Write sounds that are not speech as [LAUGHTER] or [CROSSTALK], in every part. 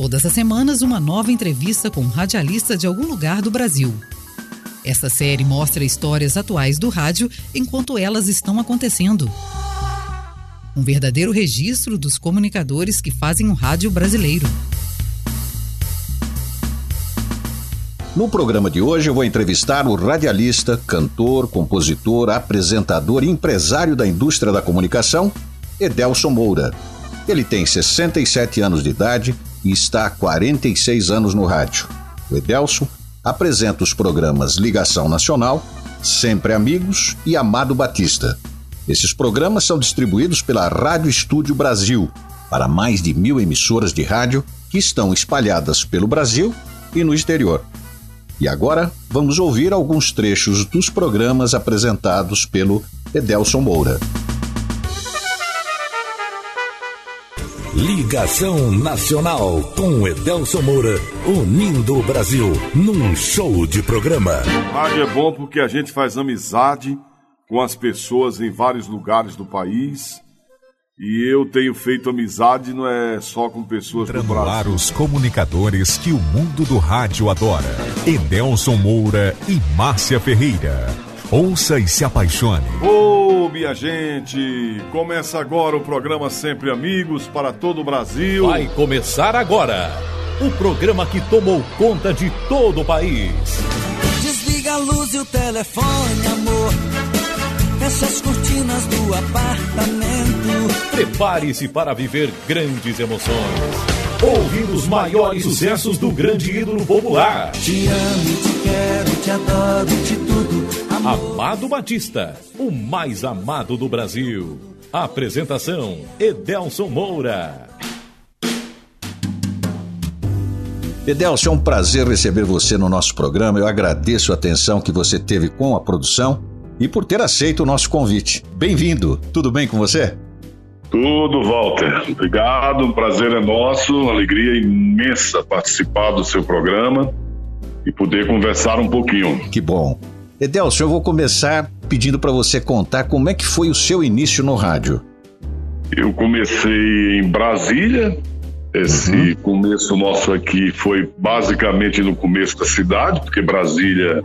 Todas as semanas, uma nova entrevista com um radialista de algum lugar do Brasil. Esta série mostra histórias atuais do rádio enquanto elas estão acontecendo. Um verdadeiro registro dos comunicadores que fazem o rádio brasileiro. No programa de hoje eu vou entrevistar o radialista, cantor, compositor, apresentador e empresário da indústria da comunicação, Edelson Moura. Ele tem 67 anos de idade e está há 46 anos no rádio. O Edelson apresenta os programas Ligação Nacional, Sempre Amigos e Amado Batista. Esses programas são distribuídos pela Rádio Estúdio Brasil para mais de mil emissoras de rádio que estão espalhadas pelo Brasil e no exterior. E agora vamos ouvir alguns trechos dos programas apresentados pelo Edelson Moura. Ligação Nacional com Edelson Moura, unindo o Brasil num show de programa. Rádio é bom porque a gente faz amizade com as pessoas em vários lugares do país. E eu tenho feito amizade não é só com pessoas do Brasil. os comunicadores que o mundo do rádio adora. Edelson Moura e Márcia Ferreira. Ouça e se apaixone. Ô, oh, minha gente! Começa agora o programa Sempre Amigos para todo o Brasil. Vai começar agora o programa que tomou conta de todo o país. Desliga a luz e o telefone, amor. Fecha as cortinas do apartamento. Prepare-se para viver grandes emoções ouvindo os maiores sucessos do grande ídolo popular. Te amo, te quero, te adoro, te tudo. Amado Batista, o mais amado do Brasil. Apresentação: Edelson Moura. Edelson, é um prazer receber você no nosso programa. Eu agradeço a atenção que você teve com a produção e por ter aceito o nosso convite. Bem-vindo. Tudo bem com você? Tudo, Walter. Obrigado, um prazer é nosso, uma alegria imensa participar do seu programa e poder conversar um pouquinho. Que bom. Edelson, eu vou começar pedindo para você contar como é que foi o seu início no rádio. Eu comecei em Brasília. Esse uhum. começo nosso aqui foi basicamente no começo da cidade, porque Brasília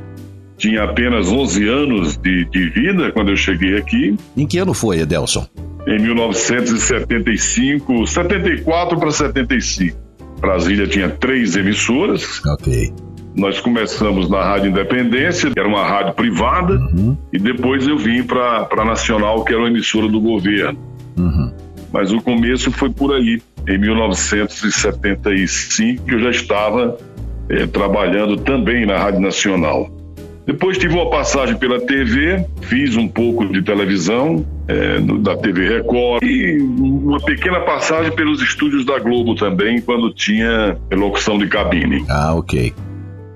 tinha apenas 11 anos de, de vida quando eu cheguei aqui. Em que ano foi, Edelson? em 1975, 74 para 75. Brasília tinha três emissoras. Ok. Nós começamos na Rádio Independência, que era uma rádio privada, uhum. e depois eu vim para a Nacional, que era uma emissora do governo. Uhum. Mas o começo foi por aí. Em 1975, eu já estava é, trabalhando também na Rádio Nacional. Depois tive uma passagem pela TV, fiz um pouco de televisão, é, no, da TV Record, e uma pequena passagem pelos estúdios da Globo também, quando tinha locução de cabine. Ah, ok.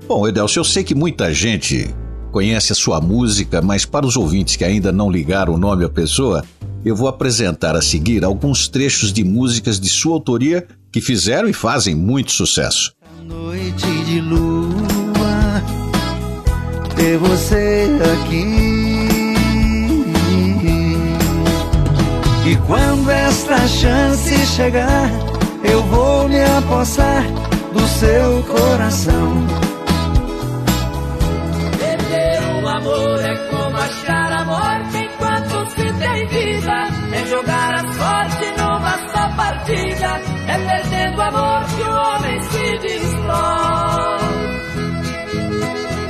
Bom, Edelcio, eu sei que muita gente conhece a sua música, mas para os ouvintes que ainda não ligaram o nome à pessoa, eu vou apresentar a seguir alguns trechos de músicas de sua autoria que fizeram e fazem muito sucesso. Noite de luz ter você aqui. E quando esta chance chegar, eu vou me apossar do seu coração. Amor é como achar a morte enquanto se tem vida. É jogar a sorte numa só partida. É perdendo amor que o homem se destrói.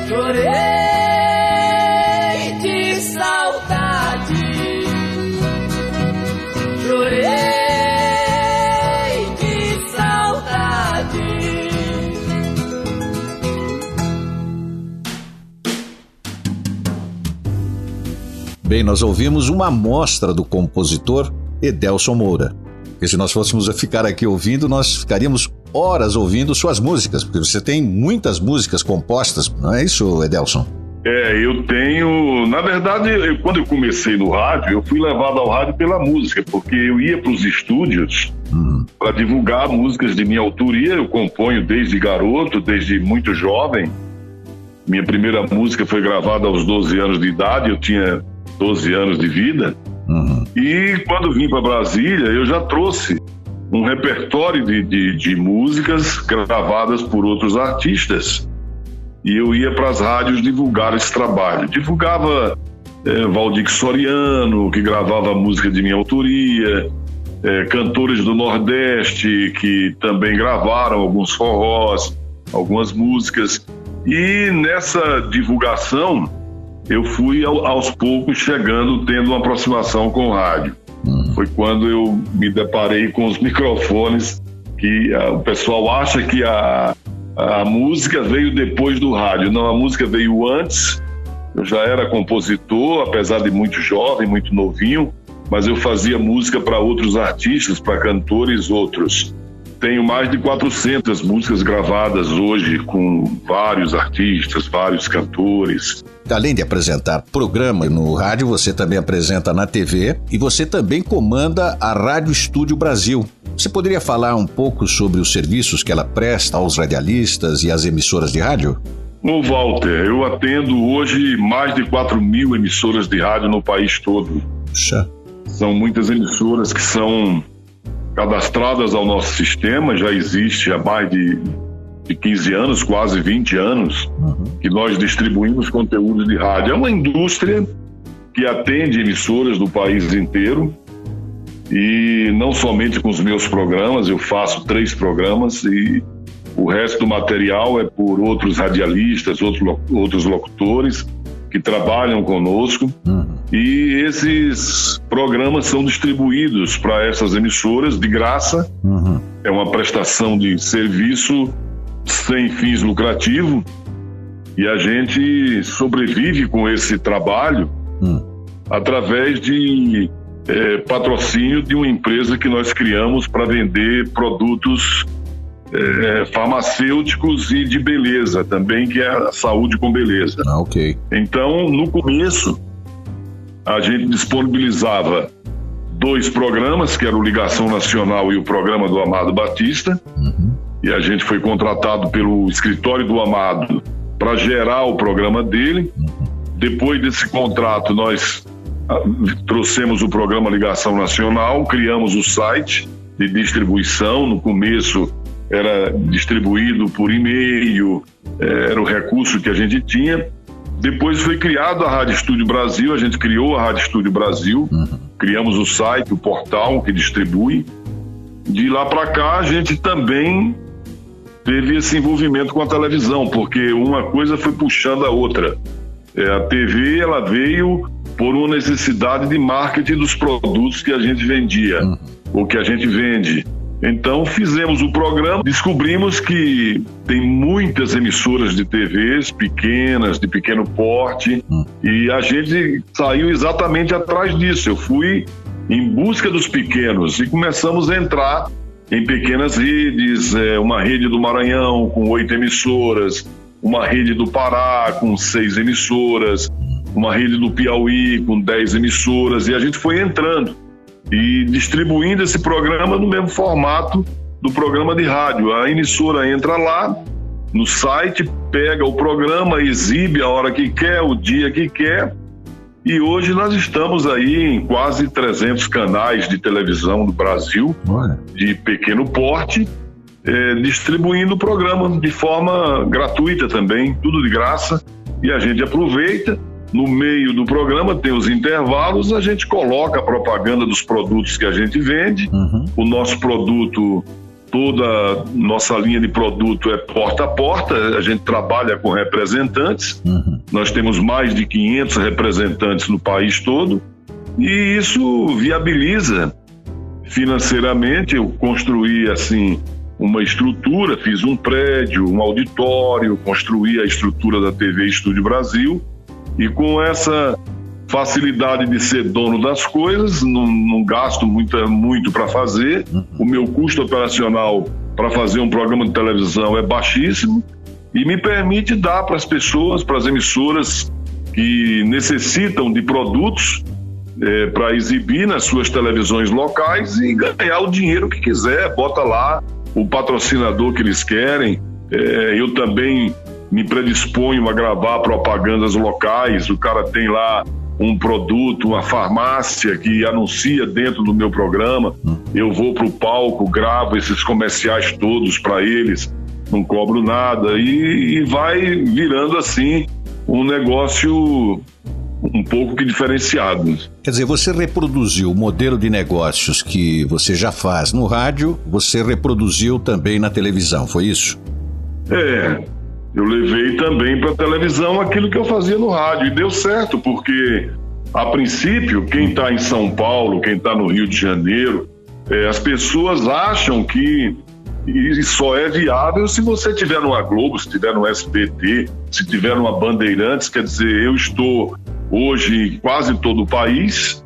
Chorei. Bem, nós ouvimos uma amostra do compositor Edelson Moura. Porque se nós fôssemos ficar aqui ouvindo, nós ficaríamos horas ouvindo suas músicas, porque você tem muitas músicas compostas, não é isso, Edelson? É, eu tenho. Na verdade, eu, quando eu comecei no rádio, eu fui levado ao rádio pela música, porque eu ia para os estúdios uhum. para divulgar músicas de minha autoria. Eu componho desde garoto, desde muito jovem. Minha primeira música foi gravada aos 12 anos de idade, eu tinha 12 anos de vida. Uhum. E quando vim para Brasília, eu já trouxe um repertório de, de, de músicas gravadas por outros artistas. E eu ia para as rádios divulgar esse trabalho. Divulgava é, Valdir Soriano, que gravava música de minha autoria, é, cantores do Nordeste que também gravaram alguns forrós, algumas músicas. E nessa divulgação, eu fui aos poucos chegando, tendo uma aproximação com o rádio. Hum. Foi quando eu me deparei com os microfones que a, o pessoal acha que a, a música veio depois do rádio. Não, a música veio antes. Eu já era compositor, apesar de muito jovem, muito novinho, mas eu fazia música para outros artistas, para cantores outros. Tenho mais de 400 músicas gravadas hoje com vários artistas, vários cantores. Além de apresentar programa no rádio, você também apresenta na TV e você também comanda a Rádio Estúdio Brasil. Você poderia falar um pouco sobre os serviços que ela presta aos radialistas e às emissoras de rádio? No Walter, eu atendo hoje mais de 4 mil emissoras de rádio no país todo. Puxa. São muitas emissoras que são cadastradas ao nosso sistema, já existe há mais de, de 15 anos, quase 20 anos, uhum. que nós distribuímos conteúdos de rádio. É uma indústria que atende emissoras do país inteiro e não somente com os meus programas, eu faço três programas e o resto do material é por outros radialistas, outros, outros locutores que trabalham conosco. Uhum. E esses programas são distribuídos para essas emissoras de graça. Uhum. É uma prestação de serviço sem fins lucrativos. E a gente sobrevive com esse trabalho uhum. através de é, patrocínio de uma empresa que nós criamos para vender produtos é, farmacêuticos e de beleza também, que é a saúde com beleza. Ah, ok. Então, no começo, a gente disponibilizava dois programas, que era o Ligação Nacional e o programa do Amado Batista. Uhum. E a gente foi contratado pelo escritório do Amado para gerar o programa dele. Uhum. Depois desse contrato, nós ah, trouxemos o programa Ligação Nacional, criamos o site de distribuição. No começo, era distribuído por e-mail, eh, era o recurso que a gente tinha. Depois foi criado a Rádio Estúdio Brasil, a gente criou a Rádio Estúdio Brasil, uhum. criamos o site, o portal que distribui. De lá para cá a gente também teve esse envolvimento com a televisão, porque uma coisa foi puxando a outra. É, a TV ela veio por uma necessidade de marketing dos produtos que a gente vendia, uhum. ou que a gente vende. Então fizemos o programa, descobrimos que tem muitas emissoras de TVs pequenas, de pequeno porte, hum. e a gente saiu exatamente atrás disso. Eu fui em busca dos pequenos e começamos a entrar em pequenas redes, é, uma rede do Maranhão com oito emissoras, uma rede do Pará com seis emissoras, uma rede do Piauí com dez emissoras, e a gente foi entrando e distribuindo esse programa no mesmo formato do programa de rádio. A emissora entra lá no site, pega o programa, exibe a hora que quer, o dia que quer. E hoje nós estamos aí em quase 300 canais de televisão do Brasil, Olha. de pequeno porte, é, distribuindo o programa de forma gratuita também, tudo de graça. E a gente aproveita no meio do programa tem os intervalos, a gente coloca a propaganda dos produtos que a gente vende. Uhum. O nosso produto, toda nossa linha de produto é porta a porta, a gente trabalha com representantes. Uhum. Nós temos mais de 500 representantes no país todo e isso viabiliza financeiramente. Eu construí assim uma estrutura, fiz um prédio, um auditório, construí a estrutura da TV Estúdio Brasil e com essa facilidade de ser dono das coisas, não, não gasto muito, muito para fazer. Uhum. O meu custo operacional para fazer um programa de televisão é baixíssimo e me permite dar para as pessoas, para as emissoras que necessitam de produtos é, para exibir nas suas televisões locais e ganhar o dinheiro que quiser. Bota lá o patrocinador que eles querem. É, eu também me predisponho a gravar propagandas locais. O cara tem lá um produto, uma farmácia que anuncia dentro do meu programa, eu vou para o palco, gravo esses comerciais todos para eles, não cobro nada e, e vai virando assim um negócio um pouco que diferenciado. Quer dizer, você reproduziu o modelo de negócios que você já faz no rádio, você reproduziu também na televisão, foi isso? É, eu levei também para a televisão aquilo que eu fazia no rádio e deu certo, porque a princípio, quem está em São Paulo, quem está no Rio de Janeiro, é, as pessoas acham que só é viável se você tiver numa Globo, se tiver no SBT, se tiver numa Bandeirantes, quer dizer, eu estou hoje em quase todo o país,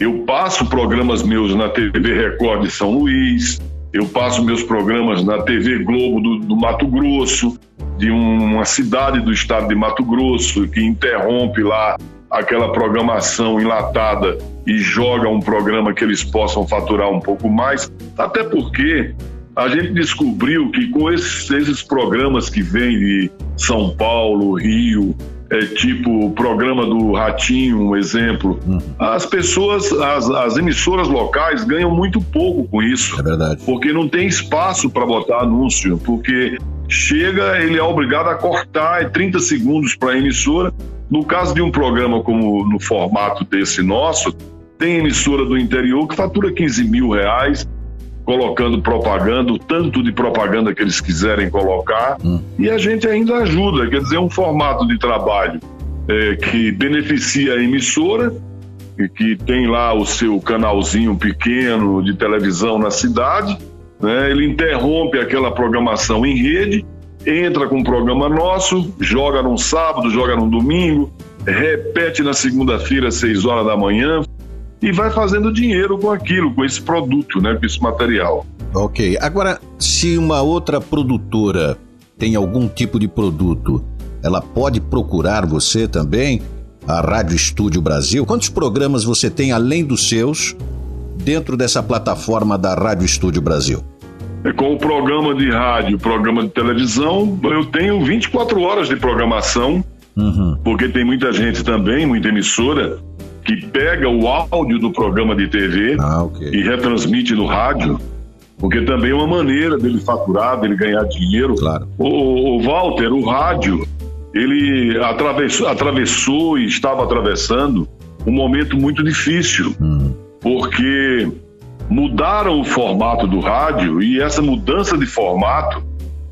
eu passo programas meus na TV Record de São Luís, eu passo meus programas na TV Globo do, do Mato Grosso, de uma cidade do estado de Mato Grosso, que interrompe lá aquela programação enlatada e joga um programa que eles possam faturar um pouco mais, até porque a gente descobriu que com esses, esses programas que vêm de São Paulo, Rio, é, tipo o programa do Ratinho, um exemplo, uhum. as pessoas, as, as, emissoras locais ganham muito pouco com isso. É verdade. Porque não tem espaço para botar anúncio, porque chega, ele é obrigado a cortar 30 segundos para a emissora. No caso de um programa como no formato desse nosso, tem emissora do interior que fatura 15 mil reais, colocando propaganda, o tanto de propaganda que eles quiserem colocar, hum. e a gente ainda ajuda, quer dizer, um formato de trabalho é, que beneficia a emissora, que tem lá o seu canalzinho pequeno de televisão na cidade, né? ele interrompe aquela programação em rede, entra com um programa nosso, joga num sábado, joga num domingo, repete na segunda-feira, às seis horas da manhã, e vai fazendo dinheiro com aquilo, com esse produto, né, com esse material. Ok. Agora, se uma outra produtora tem algum tipo de produto, ela pode procurar você também, a Rádio Estúdio Brasil? Quantos programas você tem além dos seus dentro dessa plataforma da Rádio Estúdio Brasil? É, com o programa de rádio, programa de televisão, eu tenho 24 horas de programação, uhum. porque tem muita gente também, muita emissora, que pega o áudio do programa de TV ah, okay. e retransmite no rádio, porque também é uma maneira dele faturar, dele ganhar dinheiro. Claro. O, o Walter, o rádio, ele atravessou, atravessou e estava atravessando um momento muito difícil, hum. porque mudaram o formato do rádio e essa mudança de formato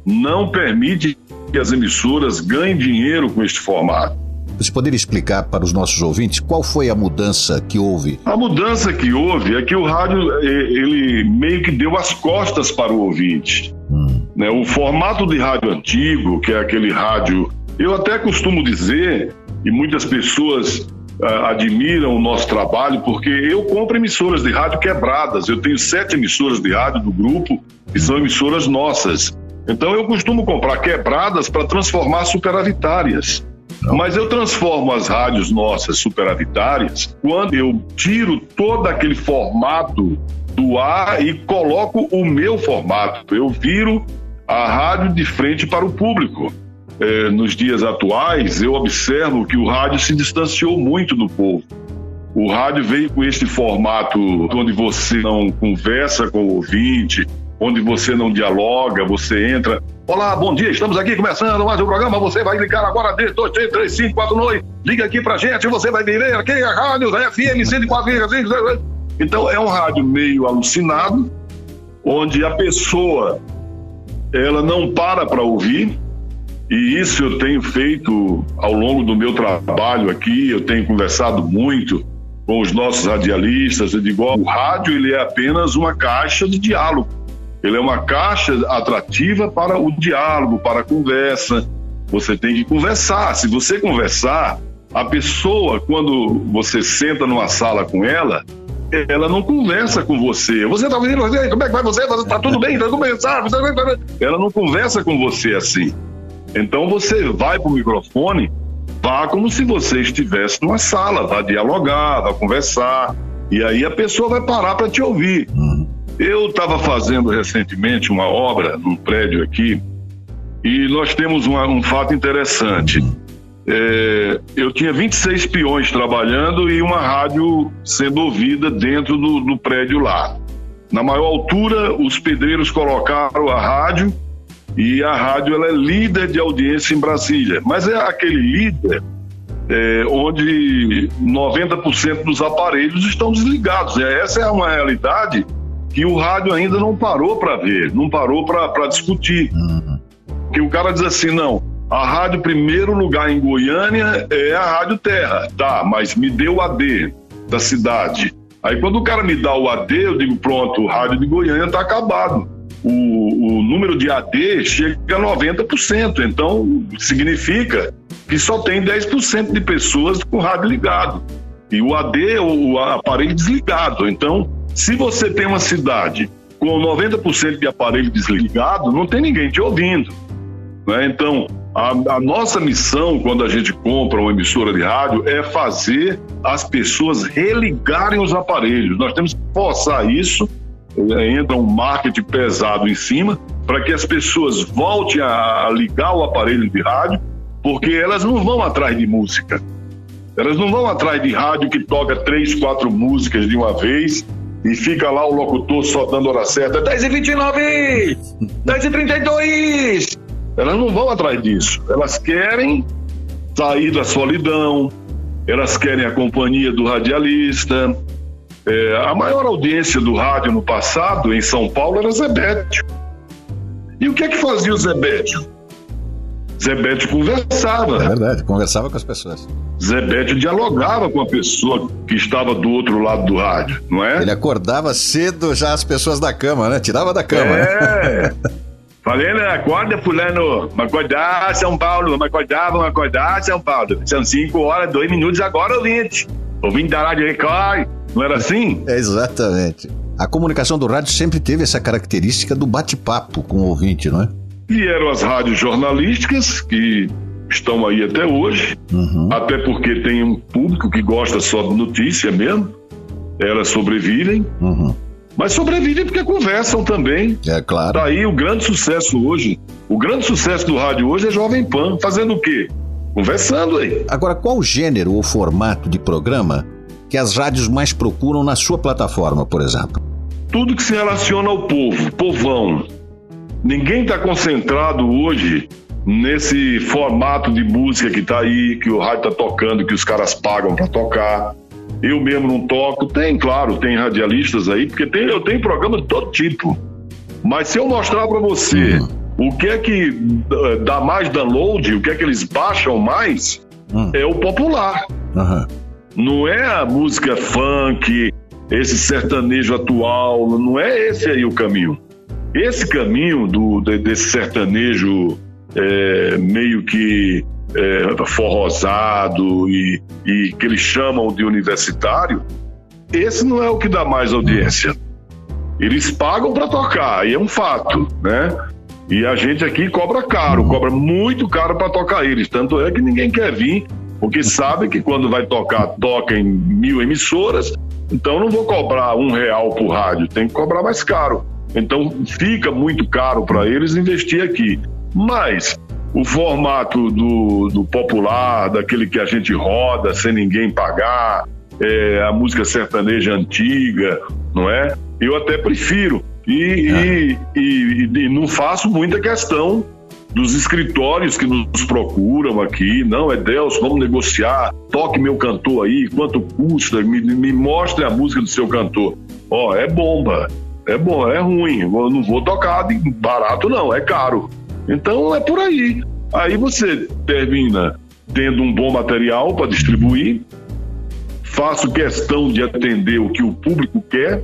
não permite que as emissoras ganhem dinheiro com este formato. Você poderia explicar para os nossos ouvintes qual foi a mudança que houve? A mudança que houve é que o rádio ele meio que deu as costas para o ouvinte. Hum. Né? O formato de rádio antigo, que é aquele rádio, eu até costumo dizer, e muitas pessoas uh, admiram o nosso trabalho, porque eu compro emissoras de rádio quebradas. Eu tenho sete emissoras de rádio do grupo, que são emissoras nossas. Então eu costumo comprar quebradas para transformar superavitárias. Mas eu transformo as rádios nossas superavitárias quando eu tiro todo aquele formato do ar e coloco o meu formato. Eu viro a rádio de frente para o público. É, nos dias atuais, eu observo que o rádio se distanciou muito do povo. O rádio veio com este formato onde você não conversa com o ouvinte, onde você não dialoga, você entra. Olá, bom dia, estamos aqui começando mais um programa. Você vai ligar agora, 2, 3, 3, 5, 4, 9. Liga aqui pra gente, você vai ver aqui a rádio FM 104,5. Então é um rádio meio alucinado, onde a pessoa ela não para para ouvir. E isso eu tenho feito ao longo do meu trabalho aqui, eu tenho conversado muito com os nossos radialistas, eu digo, ó, o rádio ele é apenas uma caixa de diálogo ele é uma caixa atrativa para o diálogo, para a conversa. Você tem que conversar. Se você conversar, a pessoa, quando você senta numa sala com ela, ela não conversa com você. Você está ouvindo? Como é que vai você? Está tudo bem? Está tudo bem? Ela não conversa com você assim. Então você vai para o microfone, vá como se você estivesse numa sala, vá dialogar, vá conversar. E aí a pessoa vai parar para te ouvir. Uhum. Eu estava fazendo recentemente uma obra num prédio aqui e nós temos uma, um fato interessante. é, eu tinha 26 peões trabalhando e uma rádio sendo ouvida dentro do, do prédio lá. Na maior altura, os pedreiros colocaram a rádio e a rádio ela é líder de audiência em Brasília. Mas é aquele líder é, onde 90% dos aparelhos estão desligados. É, essa é uma realidade que o rádio ainda não parou para ver, não parou para discutir. Uhum. Que o cara diz assim, não, a rádio primeiro lugar em Goiânia é a Rádio Terra, tá, mas me deu o AD da cidade. Aí quando o cara me dá o AD, eu digo, pronto, o rádio de Goiânia está acabado. O, o, número de AD chega a 90%, então significa que só tem 10% de pessoas com rádio ligado. E o AD, o aparelho desligado. Então, se você tem uma cidade com 90% de aparelho desligado, não tem ninguém te ouvindo. Né? Então, a, a, nossa missão, quando a gente compra uma emissora de rádio, é fazer as pessoas religarem os aparelhos. Nós temos que forçar isso, é, entra um marketing pesado em cima, para que as pessoas voltem a, a ligar o aparelho de rádio, porque elas não vão atrás de música. Elas não vão atrás de rádio que toca três, quatro músicas de uma vez e fica lá o locutor só dando hora certa. 10 e 29 10 e 32 Elas não vão atrás disso. Elas querem sair da solidão, elas querem a companhia do radialista. É, a maior audiência do rádio no passado, em São Paulo, era Zebete. E o que é que fazia o Zebete? Zebete conversava. É verdade, conversava com as pessoas. Zebete dialogava com a pessoa que estava do outro lado do rádio, não é? Ele acordava cedo já as pessoas da cama, né? Tirava da cama. É. Né? Falei, né? Acorda, fulano. Vamos acordar, São Paulo. Vamos acordar, vamos acordar, São Paulo. São 5 horas, 2 minutos agora, ouvinte. Ouvinte da Rádio Record. Não era assim? É exatamente. A comunicação do rádio sempre teve essa característica do bate-papo com o ouvinte, não é? Vieram as rádios jornalísticas, que estão aí até hoje, uhum. até porque tem um público que gosta só de notícia mesmo, elas sobrevivem. Uhum. Mas sobrevivem porque conversam também. É claro. Daí o grande sucesso hoje, o grande sucesso do rádio hoje é Jovem Pan, fazendo o quê? Conversando aí. Agora, qual gênero ou formato de programa que as rádios mais procuram na sua plataforma, por exemplo? Tudo que se relaciona ao povo, povão, Ninguém está concentrado hoje nesse formato de música que está aí, que o rádio está tocando, que os caras pagam para tocar. Eu mesmo não toco. Tem, claro, tem radialistas aí, porque tem, eu tenho programa de todo tipo. Mas se eu mostrar para você uhum. o que é que eh, dá mais download, o que é que eles baixam mais, uhum. é o popular. Uhum. Não é a música funk, esse sertanejo atual, não é esse aí o caminho. Esse caminho do, desse sertanejo é, meio que é, forrosado e, e que eles chamam de universitário, esse não é o que dá mais audiência. Eles pagam para tocar, e é um fato, né? E a gente aqui cobra caro, cobra muito caro para tocar eles. Tanto é que ninguém quer vir, porque sabe que quando vai tocar, toca em mil emissoras. Então não vou cobrar um real por rádio, tem que cobrar mais caro. Então fica muito caro para eles investir aqui. Mas o formato do, do, popular, daquele que a gente roda sem ninguém pagar, é, a música sertaneja antiga, não é? Eu até prefiro. E, é. e, e, e não faço muita questão dos escritórios que nos procuram aqui. Não, é Deus, vamos negociar. Toque meu cantor aí, quanto custa? Me, me mostre a música do seu cantor. Ó, oh, é bomba é bom, é ruim. Eu não vou tocar de barato, não, é caro. Então é por aí. Aí você termina tendo um bom material para distribuir, faço questão de atender o que o público quer,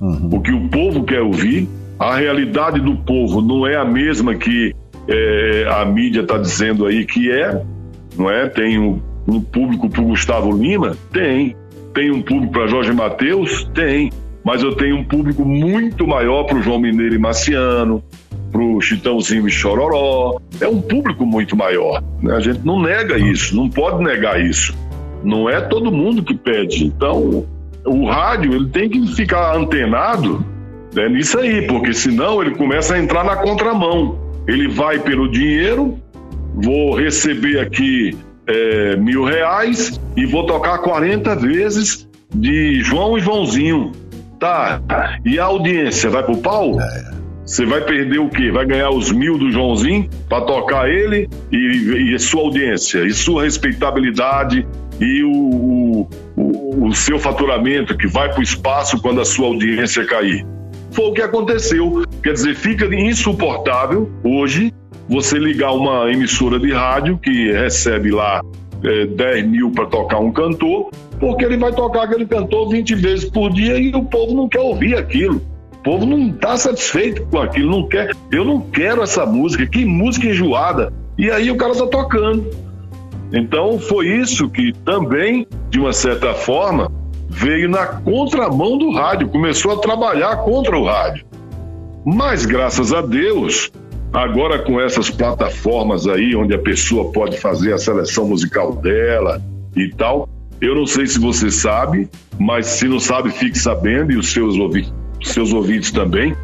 uhum. o que o povo quer ouvir. A realidade do povo não é a mesma que é, a mídia está dizendo aí que é, não é? Tem um, um público para Gustavo Lima? Tem. Tem um público para Jorge Mateus? Tem mas eu tenho um público muito maior para o João Mineiro e Marciano, para o Chitãozinho e Chororó. É um público muito maior. Né? A gente não nega isso, não pode negar isso. Não é todo mundo que pede. Então, o rádio ele tem que ficar antenado né, nisso aí, porque senão ele começa a entrar na contramão. Ele vai pelo dinheiro, vou receber aqui é, mil reais e vou tocar 40 vezes de João e Joãozinho. Tá. E a audiência vai pro pau? Você vai perder o quê? Vai ganhar os mil do Joãozinho para tocar ele e, e sua audiência, e sua respeitabilidade e o, o, o seu faturamento que vai para o espaço quando a sua audiência cair. Foi o que aconteceu. Quer dizer, fica insuportável hoje você ligar uma emissora de rádio que recebe lá é, 10 mil para tocar um cantor, porque ele vai tocar aquele cantor 20 vezes por dia e o povo não quer ouvir aquilo. O povo não está satisfeito com aquilo, não quer. Eu não quero essa música, que música enjoada. E aí o cara está tocando. Então foi isso que também, de uma certa forma, veio na contramão do rádio, começou a trabalhar contra o rádio. Mas graças a Deus, agora com essas plataformas aí, onde a pessoa pode fazer a seleção musical dela e tal, eu não sei se você sabe, mas se não sabe, fique sabendo, e os seus, ouvi seus ouvintes também.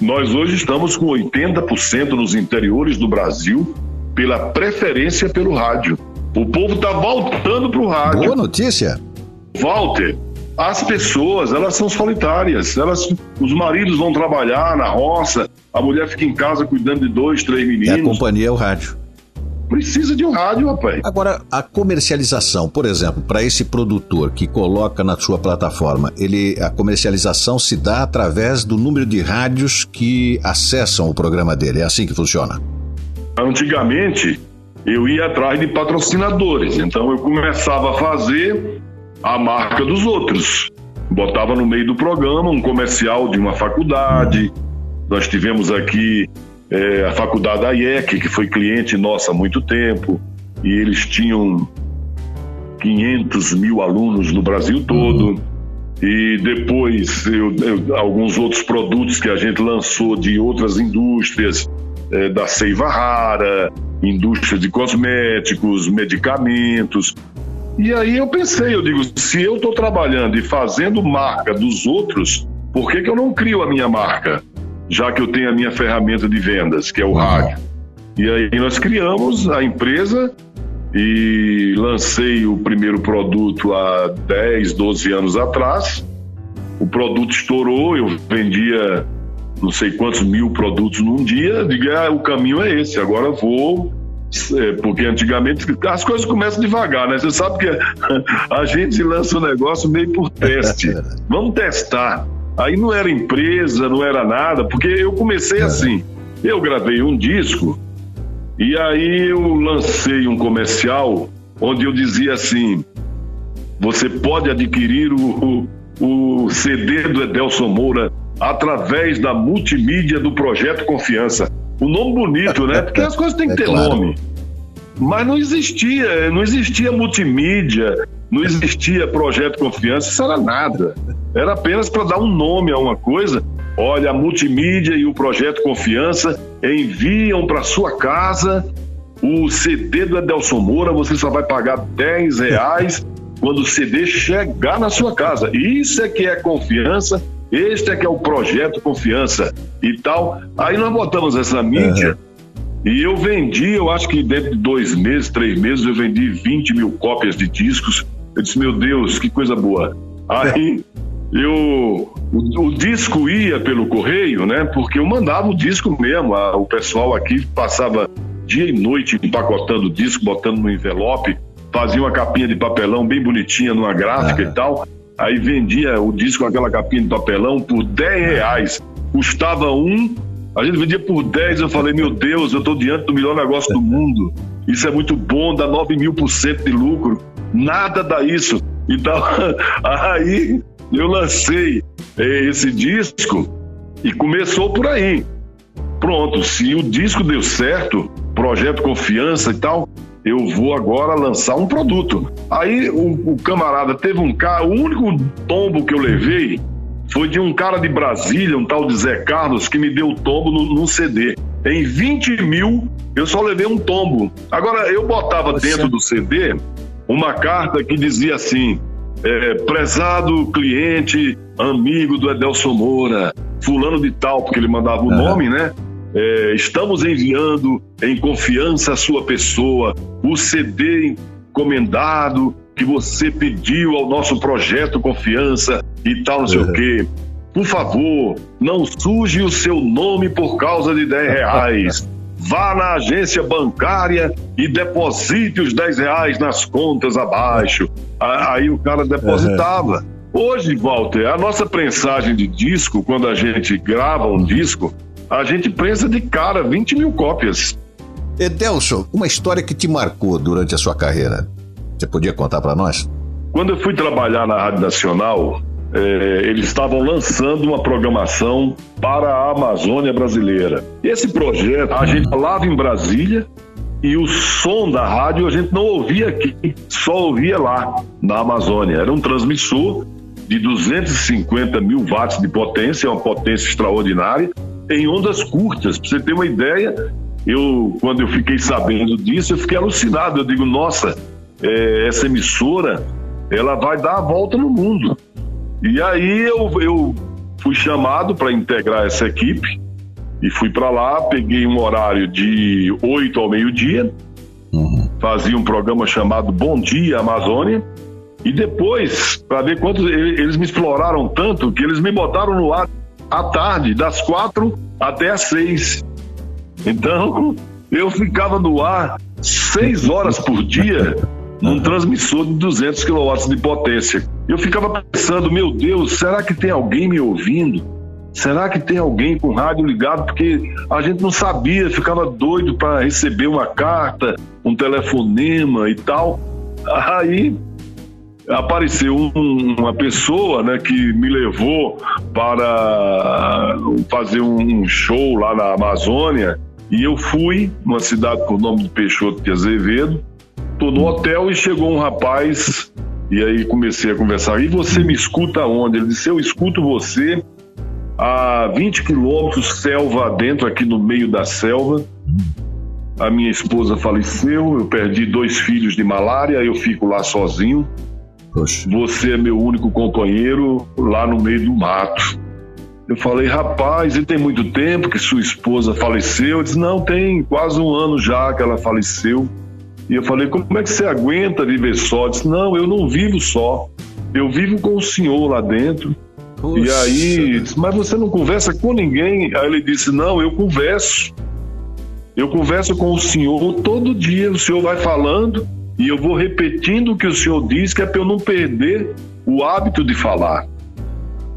Nós hoje estamos com 80% nos interiores do Brasil pela preferência pelo rádio. O povo está voltando para o rádio. Boa notícia. Walter, as pessoas, elas são solitárias. Elas, os maridos vão trabalhar na roça, a mulher fica em casa cuidando de dois, três meninos. E a companhia é o rádio. Precisa de um rádio, rapaz. Agora, a comercialização, por exemplo, para esse produtor que coloca na sua plataforma, ele a comercialização se dá através do número de rádios que acessam o programa dele. É assim que funciona? Antigamente, eu ia atrás de patrocinadores. Então eu começava a fazer a marca dos outros. Botava no meio do programa um comercial de uma faculdade. Nós tivemos aqui é, a faculdade da IEC, que foi cliente nossa há muito tempo, e eles tinham 500 mil alunos no Brasil todo. E depois eu, eu, alguns outros produtos que a gente lançou de outras indústrias, é, da Seiva Rara, indústria de cosméticos, medicamentos. E aí eu pensei, eu digo, se eu estou trabalhando e fazendo marca dos outros, por que, que eu não crio a minha marca? Já que eu tenho a minha ferramenta de vendas, que é o rádio. E aí nós criamos a empresa e lancei o primeiro produto há 10, 12 anos atrás. O produto estourou, eu vendia não sei quantos mil produtos num dia, diga, ah, o caminho é esse, agora vou. É, porque antigamente as coisas começam devagar, né? Você sabe que [LAUGHS] a gente lança o um negócio meio por teste. [LAUGHS] Vamos testar. Aí não era empresa, não era nada, porque eu comecei assim. Eu gravei um disco e aí eu lancei um comercial onde eu dizia assim: você pode adquirir o, o, o CD do Edelson Moura através da multimídia do Projeto Confiança. O nome bonito, né? Porque as coisas têm que é ter claro. nome. Mas não existia, não existia multimídia, não existia Projeto Confiança, isso era nada. Era apenas para dar um nome a uma coisa. Olha, a multimídia e o Projeto Confiança enviam para sua casa o CD do Edelson Moura, você só vai pagar 10 reais quando o CD chegar na sua casa. Isso é que é confiança este é que é o projeto Confiança e tal. Aí nós botamos essa mídia uhum. e eu vendi, eu acho que dentro de dois meses, três meses, eu vendi 20 mil cópias de discos. Eu disse, meu Deus, que coisa boa. Aí eu o, o, disco ia pelo correio, né? Porque eu mandava o disco mesmo. A, o pessoal aqui passava dia e noite empacotando o disco, botando no envelope, fazia uma capinha de papelão bem bonitinha numa gráfica uhum. e tal. Aí vendia o disco com aquela capinha de papelão por 10 reais. Custava um, a gente vendia por 10. Eu falei, meu Deus, eu estou diante do melhor negócio do mundo. Isso é muito bom, dá 9 mil por cento de lucro. Nada dá isso. Então, [LAUGHS] aí eu lancei eh, esse disco e começou por aí. Pronto, se o disco deu certo, projeto confiança e tal, eu vou agora lançar um produto. Aí o, o camarada teve um cara, o único tombo que eu levei foi de um cara de Brasília, um tal de Zé Carlos, que me deu o tombo no CD. Em 20 mil, eu só levei um tombo. Agora, eu botava dentro do CD uma carta que dizia assim: é, prezado cliente, amigo do Edelson Moura, fulano de tal, porque ele mandava o nome, né? É, estamos enviando em confiança a sua pessoa o CD encomendado que você pediu ao nosso projeto Confiança e tal, não sei uhum. o quê. Por favor, não suje o seu nome por causa de 10 reais. Vá na agência bancária e deposite os 10 reais nas contas abaixo. Aí o cara depositava. Uhum. Hoje, Walter, a nossa prensagem de disco, quando a gente grava um disco, a gente prensa de cara 20 mil cópias. Edelson, uma história que te marcou durante a sua carreira. Você podia contar para nós? Quando eu fui trabalhar na Rádio Nacional, é, eles estavam lançando uma programação para a Amazônia brasileira. Esse projeto a gente falava em Brasília e o som da rádio a gente não ouvia aqui, só ouvia lá na Amazônia. Era um transmissor de 250 mil watts de potência, uma potência extraordinária, em ondas curtas. Para você ter uma ideia, eu quando eu fiquei sabendo disso, eu fiquei alucinado. Eu digo, nossa, é, essa emissora ela vai dar a volta no mundo. E aí eu, eu fui chamado para integrar essa equipe e fui para lá, peguei um horário de 8 ao meio-dia, fazia um programa chamado Bom Dia Amazônia. E depois, para ver quantos. Eles me exploraram tanto que eles me botaram no ar à tarde, das quatro até às seis. Então, eu ficava no ar seis horas por dia num transmissor de 200 kW de potência. Eu ficava pensando, meu Deus, será que tem alguém me ouvindo? Será que tem alguém com rádio ligado? Porque a gente não sabia, ficava doido para receber uma carta, um telefonema e tal. Aí apareceu um, uma pessoa né, que me levou para fazer um show lá na Amazônia e eu fui numa cidade com o nome de Peixoto de Azevedo Tô no hotel e chegou um rapaz e aí comecei a conversar. E você me escuta onde? Ele disse: Eu escuto você a 20 quilômetros, selva dentro, aqui no meio da selva. A minha esposa faleceu, eu perdi dois filhos de malária, eu fico lá sozinho. Poxa. Você é meu único companheiro lá no meio do mato. Eu falei, rapaz, e tem muito tempo que sua esposa faleceu? Eu disse, não, tem quase um ano já que ela faleceu. E eu falei, como é que você aguenta viver só? disse, não, eu não vivo só. Eu vivo com o senhor lá dentro. Puxa. E aí, disse, mas você não conversa com ninguém? Aí ele disse, não, eu converso. Eu converso com o senhor todo dia. O senhor vai falando e eu vou repetindo o que o senhor diz, que é para eu não perder o hábito de falar.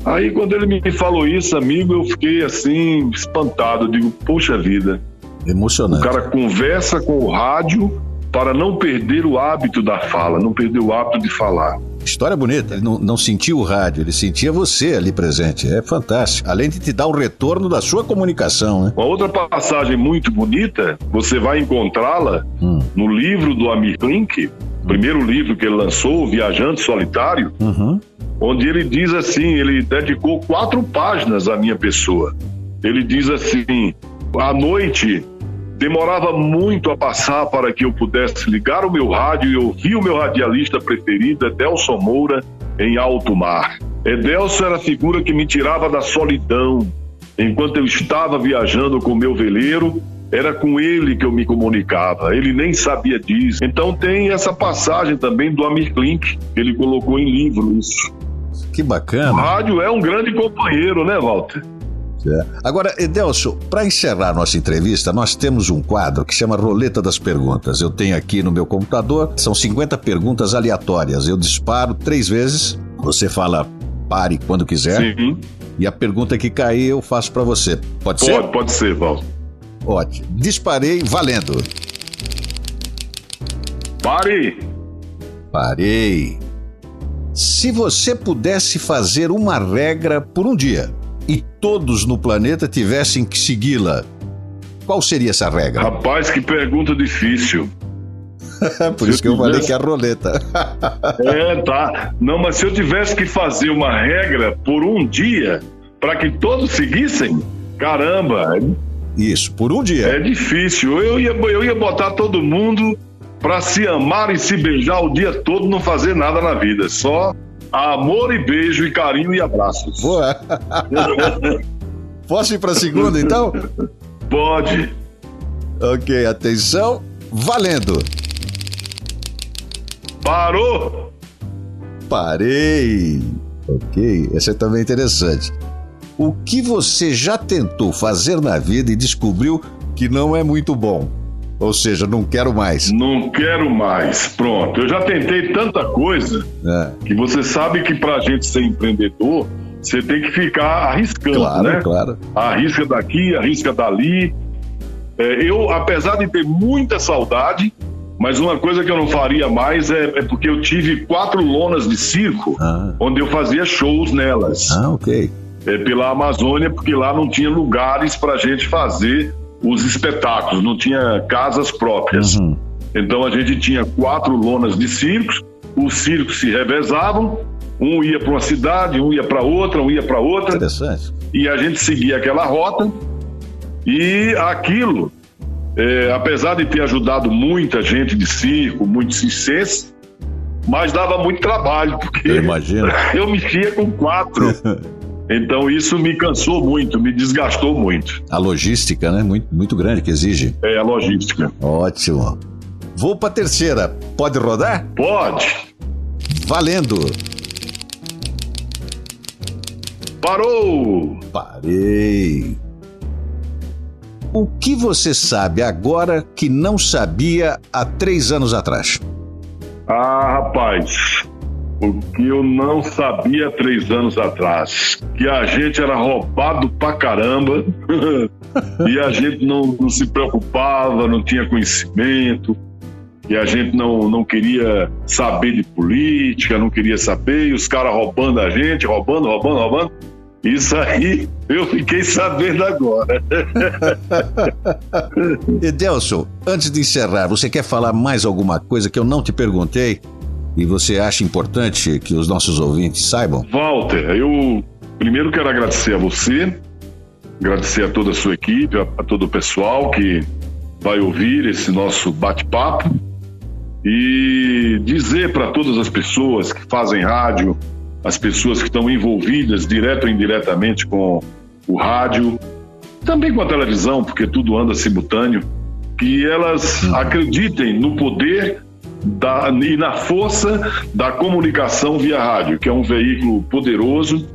Aí, quando ele me falou isso, amigo, eu fiquei assim, espantado. Eu digo, poxa vida. Emocionante. O cara conversa com o rádio para não perder o hábito da fala, não perder o hábito de falar. História bonita. Ele não, não sentia o rádio, ele sentia você ali presente. É fantástico. Além de te dar um retorno da sua comunicação, né? Uma outra passagem muito bonita, você vai encontrá-la hum. no livro do Amir Klink, primeiro livro que ele lançou, Viajante Solitário, uhum. onde ele diz assim: ele dedicou quatro páginas à minha pessoa. Ele diz assim: à noite Demorava muito a passar para que eu pudesse ligar o meu rádio e ouvir o meu radialista preferido, Edelson Moura, em alto mar. Edelson era a figura que me tirava da solidão. Enquanto eu estava viajando com o meu veleiro, era com ele que eu me comunicava. Ele nem sabia disso. Então tem essa passagem também do Amir Klink, que ele colocou em livro isso. Que bacana. O rádio é um grande companheiro, né, Walter? É. Agora, Edelso, para encerrar nossa entrevista, nós temos um quadro que chama Roleta das Perguntas. Eu tenho aqui no meu computador, são 50 perguntas aleatórias. Eu disparo três vezes, você fala pare quando quiser. Sim. E a pergunta que cair eu faço para você. Pode, pode ser? Pode, pode ser, Val. Ótimo. Disparei valendo. Pare! Parei. Se você pudesse fazer uma regra por um dia, e todos no planeta tivessem que segui-la, qual seria essa regra? Rapaz, que pergunta difícil. [LAUGHS] Por se isso que eu tivesse... falei que é a roleta. é, tá. Não, mas se eu tivesse que fazer uma regra por um dia para que todos seguissem, caramba. Isso, por um dia. É difícil. Eu ia, eu ia botar todo mundo para se amar e se beijar o dia todo, não fazer nada na vida, só Amor e beijo e carinho e abraços. Boa. [LAUGHS] Posso ir para a segunda, então? Pode. Ok, atenção, valendo. Parou! Parei! Ok, essa é também interessante. O que você já tentou fazer na vida e descobriu que não é muito bom? Ou seja, não quero mais. Não quero mais. Pronto. Eu já tentei tanta coisa é. que você sabe que para a gente ser empreendedor, você tem que ficar arriscando, claro, né? Claro. Arrisca daqui, arrisca dali. É, eu, apesar de ter muita saudade, mas uma coisa que eu não faria mais é, é porque eu tive quatro lonas de circo, ah. onde eu fazia shows nelas. Ah, ok é, pela Amazônia, porque lá não tinha lugares para a gente fazer os espetáculos, não tinha casas próprias. Uhum. Então a gente tinha quatro lonas de circos, os circos se revezavam, um ia para uma cidade, um ia para outra, um ia para outra. Interessante. E a gente seguia aquela rota e aquilo, é, apesar de ter ajudado muita gente de circo, muitos circenses, mas dava muito trabalho, porque eu, [LAUGHS] eu mexia com quatro. [LAUGHS] Então isso me cansou muito, me desgastou muito. A logística, né? Muito, muito grande que exige. É, a logística. Ótimo. Vou para a terceira. Pode rodar? Pode. Valendo. Parou! Parei. O que você sabe agora que não sabia há três anos atrás? Ah, rapaz, o que eu não sabia três anos atrás, que a gente era roubado pra caramba [LAUGHS] e a gente não, não, se preocupava, não tinha conhecimento, e a gente não, não queria saber de política, não queria saber, e os caras roubando a gente, roubando, roubando, roubando. Isso aí eu fiquei sabendo agora. [LAUGHS] Edelson, antes de encerrar, você quer falar mais alguma coisa que eu não te perguntei? E você acha importante que os nossos ouvintes saibam? Walter, eu primeiro quero agradecer a você, agradecer a toda a sua equipe, a, a todo o pessoal que vai ouvir esse nosso bate-papo e dizer para todas as pessoas que fazem rádio, as pessoas que estão envolvidas direto ou indiretamente com o rádio, também com a televisão, porque tudo anda simultâneo, que elas acreditem no poder da, e na força da comunicação via rádio, que é um veículo poderoso,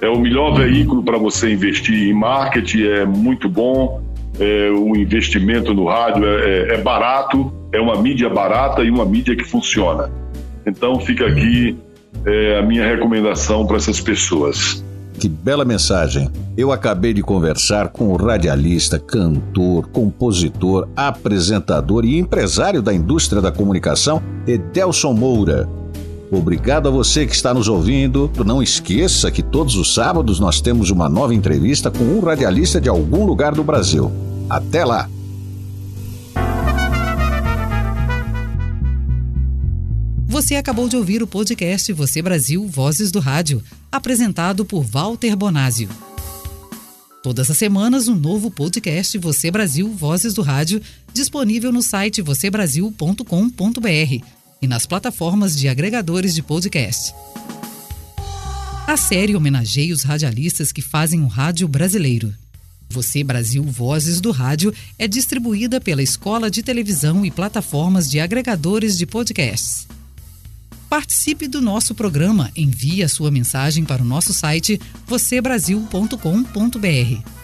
é o melhor veículo para você investir em marketing, é muito bom, é, o investimento no rádio é, é, é barato, é uma mídia barata e uma mídia que funciona. Então fica aqui é, a minha recomendação para essas pessoas. Que bela mensagem. Eu acabei de conversar com o radialista, cantor, compositor, apresentador e empresário da indústria da comunicação, Edelson Moura. Obrigado a você que está nos ouvindo. Não esqueça que todos os sábados nós temos uma nova entrevista com um radialista de algum lugar do Brasil. Até lá! Você acabou de ouvir o podcast Você Brasil Vozes do Rádio, apresentado por Walter Bonásio. Todas as semanas, um novo podcast Você Brasil Vozes do Rádio, disponível no site vocêbrasil.com.br e nas plataformas de agregadores de podcast. A série homenageia os radialistas que fazem o rádio brasileiro. Você Brasil Vozes do Rádio é distribuída pela Escola de Televisão e plataformas de agregadores de podcasts. Participe do nosso programa. Envie a sua mensagem para o nosso site vocêbrasil.com.br.